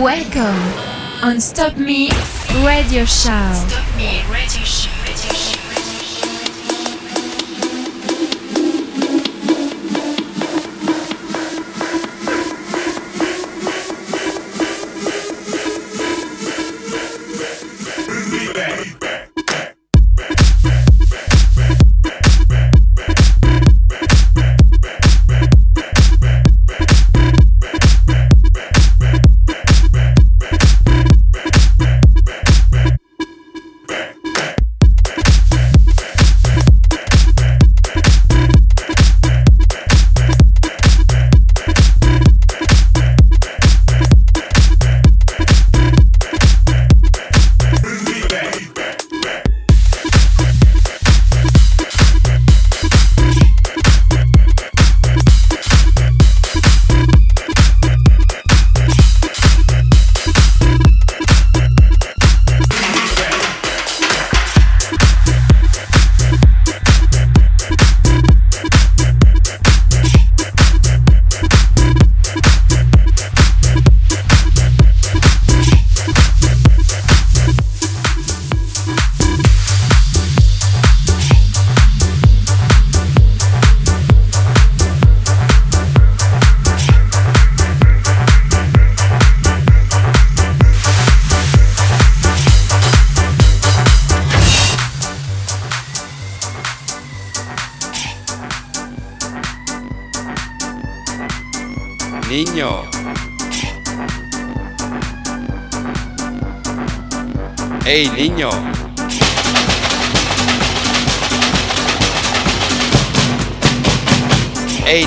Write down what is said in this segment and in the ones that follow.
Welcome on Stop Me Radio Show. Stop Me Radio Show. Radio Show.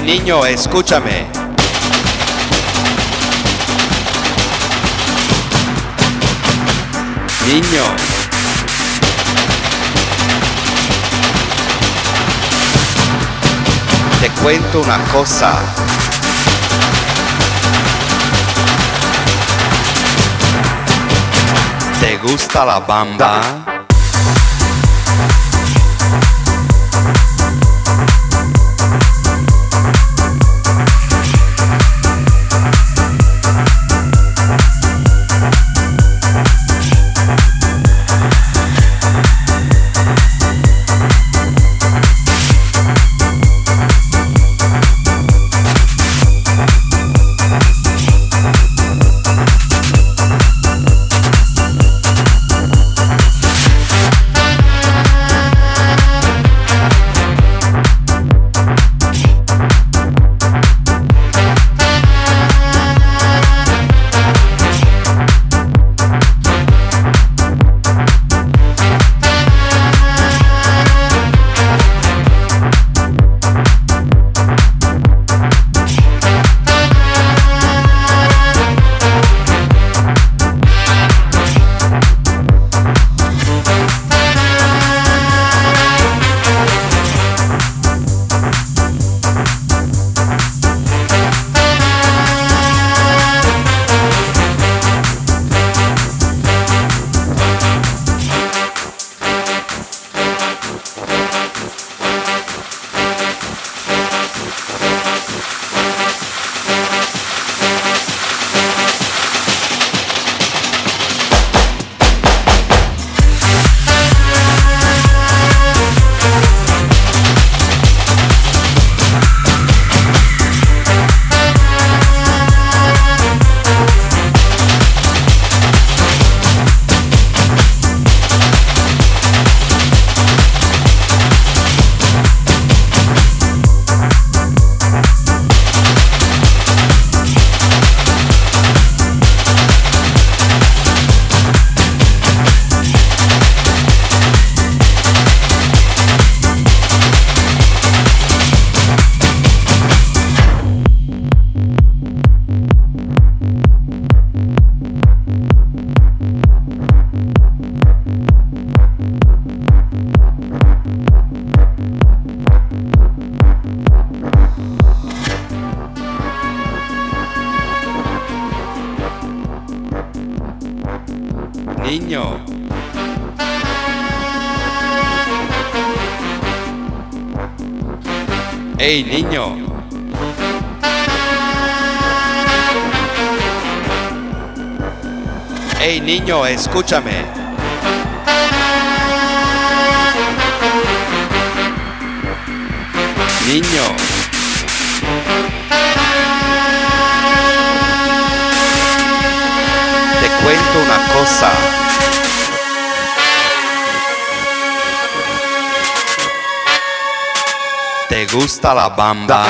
Niño, escúchame. Niño. Te cuento una cosa. ¿Te gusta la bamba? Escúchame. Niño. Te cuento una cosa. ¿Te gusta la bamba?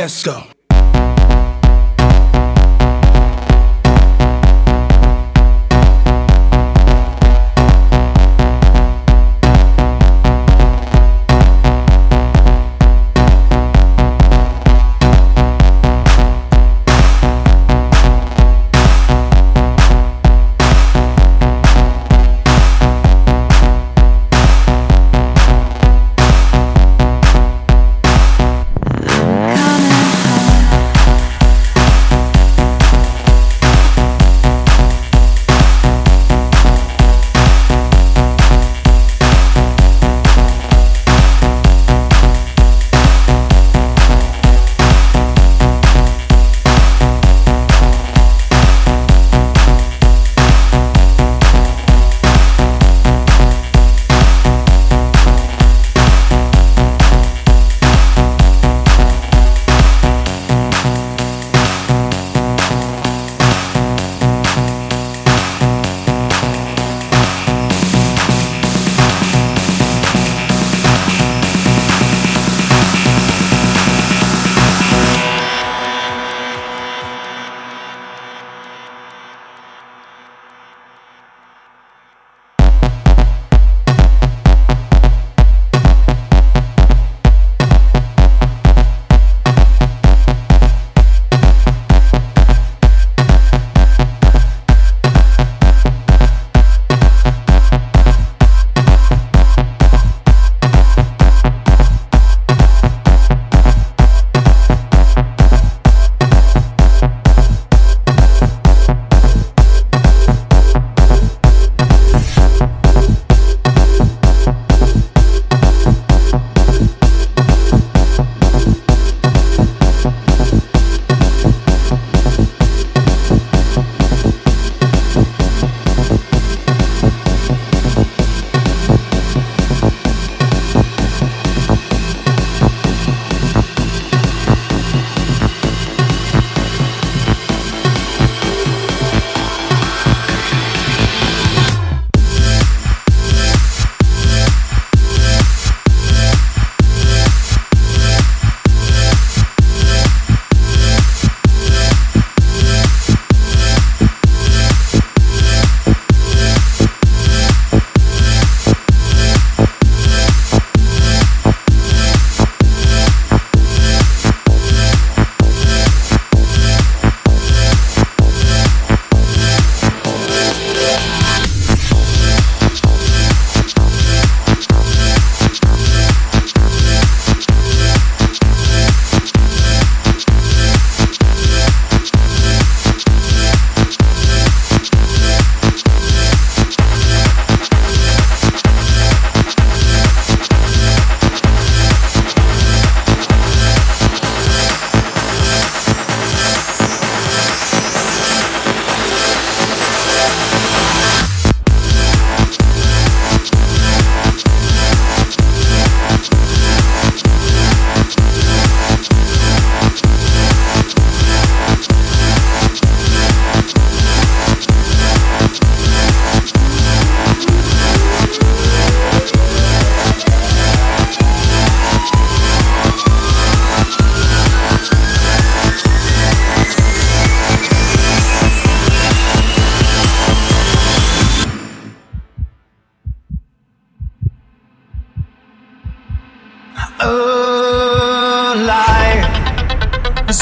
Let's go.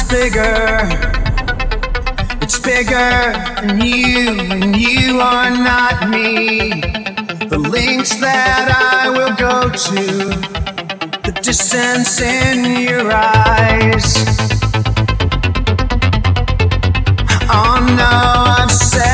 bigger. It's bigger than you, and you are not me. The links that I will go to, the distance in your eyes. Oh no, I've said.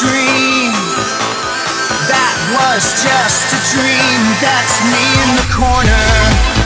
dream. That was just a dream. That's me in the corner.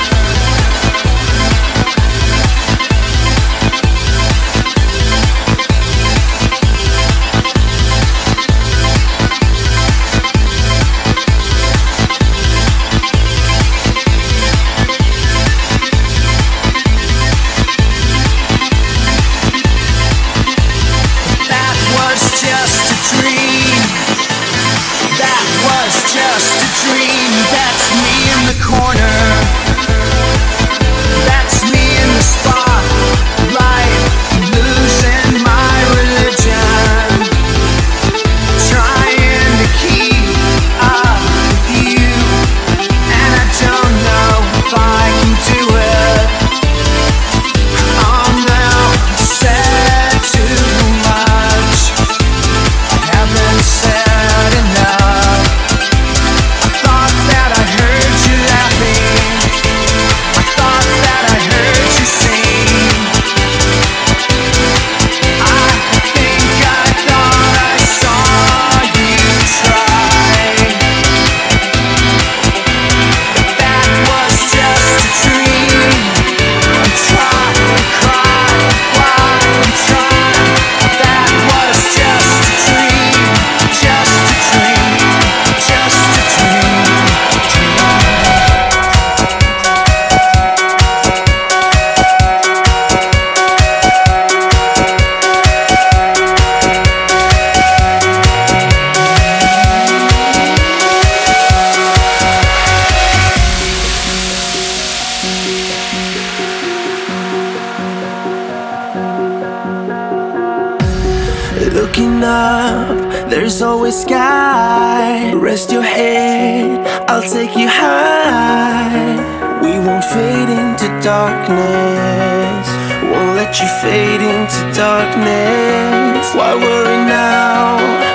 darkness. Won't let you fade into darkness. Why worry now?